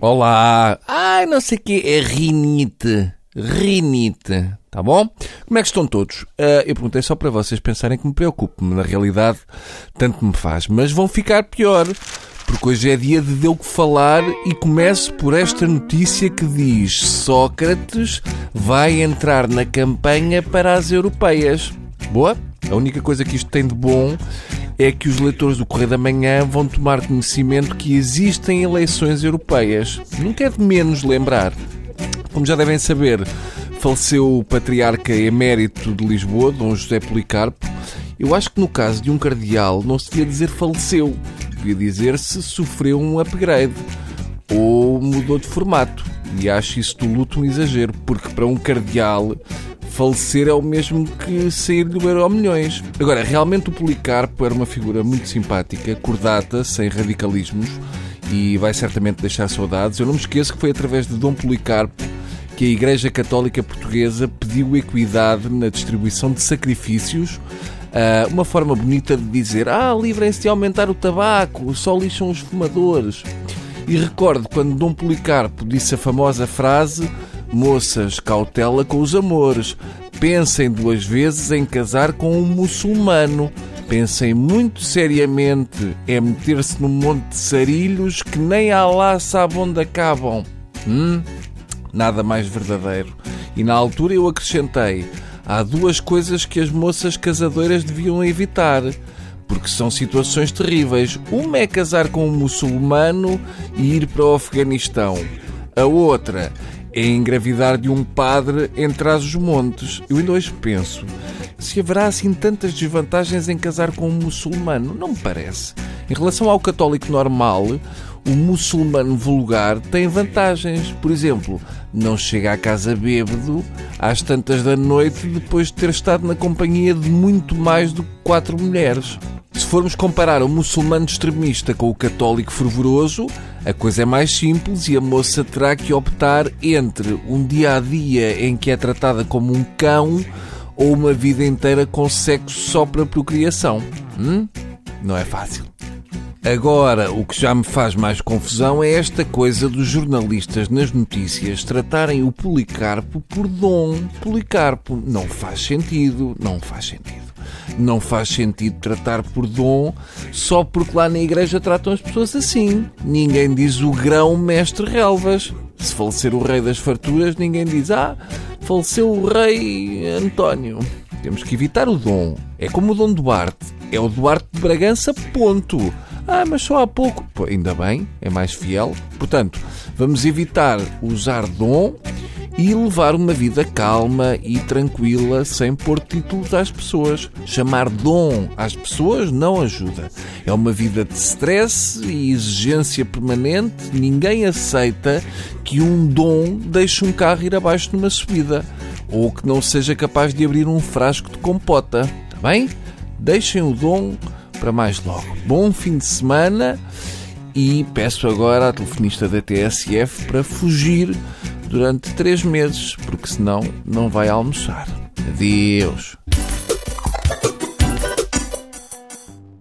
Olá! Ai, não sei o que é rinite. Rinite. Tá bom? Como é que estão todos? Uh, eu perguntei só para vocês pensarem que me preocupo. Na realidade, tanto me faz. Mas vão ficar pior. Porque hoje é dia de que falar e começo por esta notícia que diz Sócrates vai entrar na campanha para as europeias. Boa? A única coisa que isto tem de bom é que os leitores do Correio da Manhã vão tomar conhecimento que existem eleições europeias. Nunca é de menos lembrar. Como já devem saber, faleceu o patriarca emérito de Lisboa, Dom José Policarpo. Eu acho que no caso de um cardeal não se devia dizer faleceu, devia dizer-se sofreu um upgrade ou mudou de formato. E acho isso do luto um exagero, porque para um cardeal falecer é o mesmo que sair do Euro Milhões. Agora, realmente o Policarpo era uma figura muito simpática, cordata, sem radicalismos e vai certamente deixar saudades. Eu não me esqueço que foi através de Dom Policarpo que a Igreja Católica Portuguesa pediu equidade na distribuição de sacrifícios. Uh, uma forma bonita de dizer: Ah, livrem-se de aumentar o tabaco, só lixam os fumadores. E recordo quando Dom Policarpo disse a famosa frase Moças, cautela com os amores. Pensem duas vezes em casar com um muçulmano. Pensem muito seriamente. É meter-se num monte de sarilhos que nem Allah sabe onde acabam. Hum? Nada mais verdadeiro. E na altura eu acrescentei: há duas coisas que as moças casadoras deviam evitar porque são situações terríveis. Uma é casar com um muçulmano e ir para o Afeganistão. A outra é engravidar de um padre entre os montes. Eu ainda hoje penso, se haverá assim tantas desvantagens em casar com um muçulmano? Não me parece. Em relação ao católico normal, o muçulmano vulgar tem vantagens. Por exemplo, não chega à casa bêbado às tantas da noite depois de ter estado na companhia de muito mais do que quatro mulheres. Se formos comparar o muçulmano extremista com o católico fervoroso, a coisa é mais simples e a moça terá que optar entre um dia a dia em que é tratada como um cão ou uma vida inteira com sexo só para procriação. Hum? Não é fácil. Agora, o que já me faz mais confusão é esta coisa dos jornalistas nas notícias tratarem o Policarpo por Dom Policarpo. Não faz sentido, não faz sentido. Não faz sentido tratar por Dom só porque lá na igreja tratam as pessoas assim. Ninguém diz o grão mestre relvas. Se falecer o rei das farturas, ninguém diz, ah, faleceu o rei António. Temos que evitar o Dom. É como o Dom Duarte. É o Duarte de Bragança, ponto. Ah, mas só há pouco. Pô, ainda bem, é mais fiel. Portanto, vamos evitar usar dom e levar uma vida calma e tranquila sem pôr títulos às pessoas. Chamar dom às pessoas não ajuda. É uma vida de stress e exigência permanente. Ninguém aceita que um dom deixe um carro ir abaixo numa subida ou que não seja capaz de abrir um frasco de compota. Está bem? Deixem o dom para mais logo. Bom fim de semana e peço agora à telefonista da TSF para fugir durante três meses, porque senão não vai almoçar. Adeus.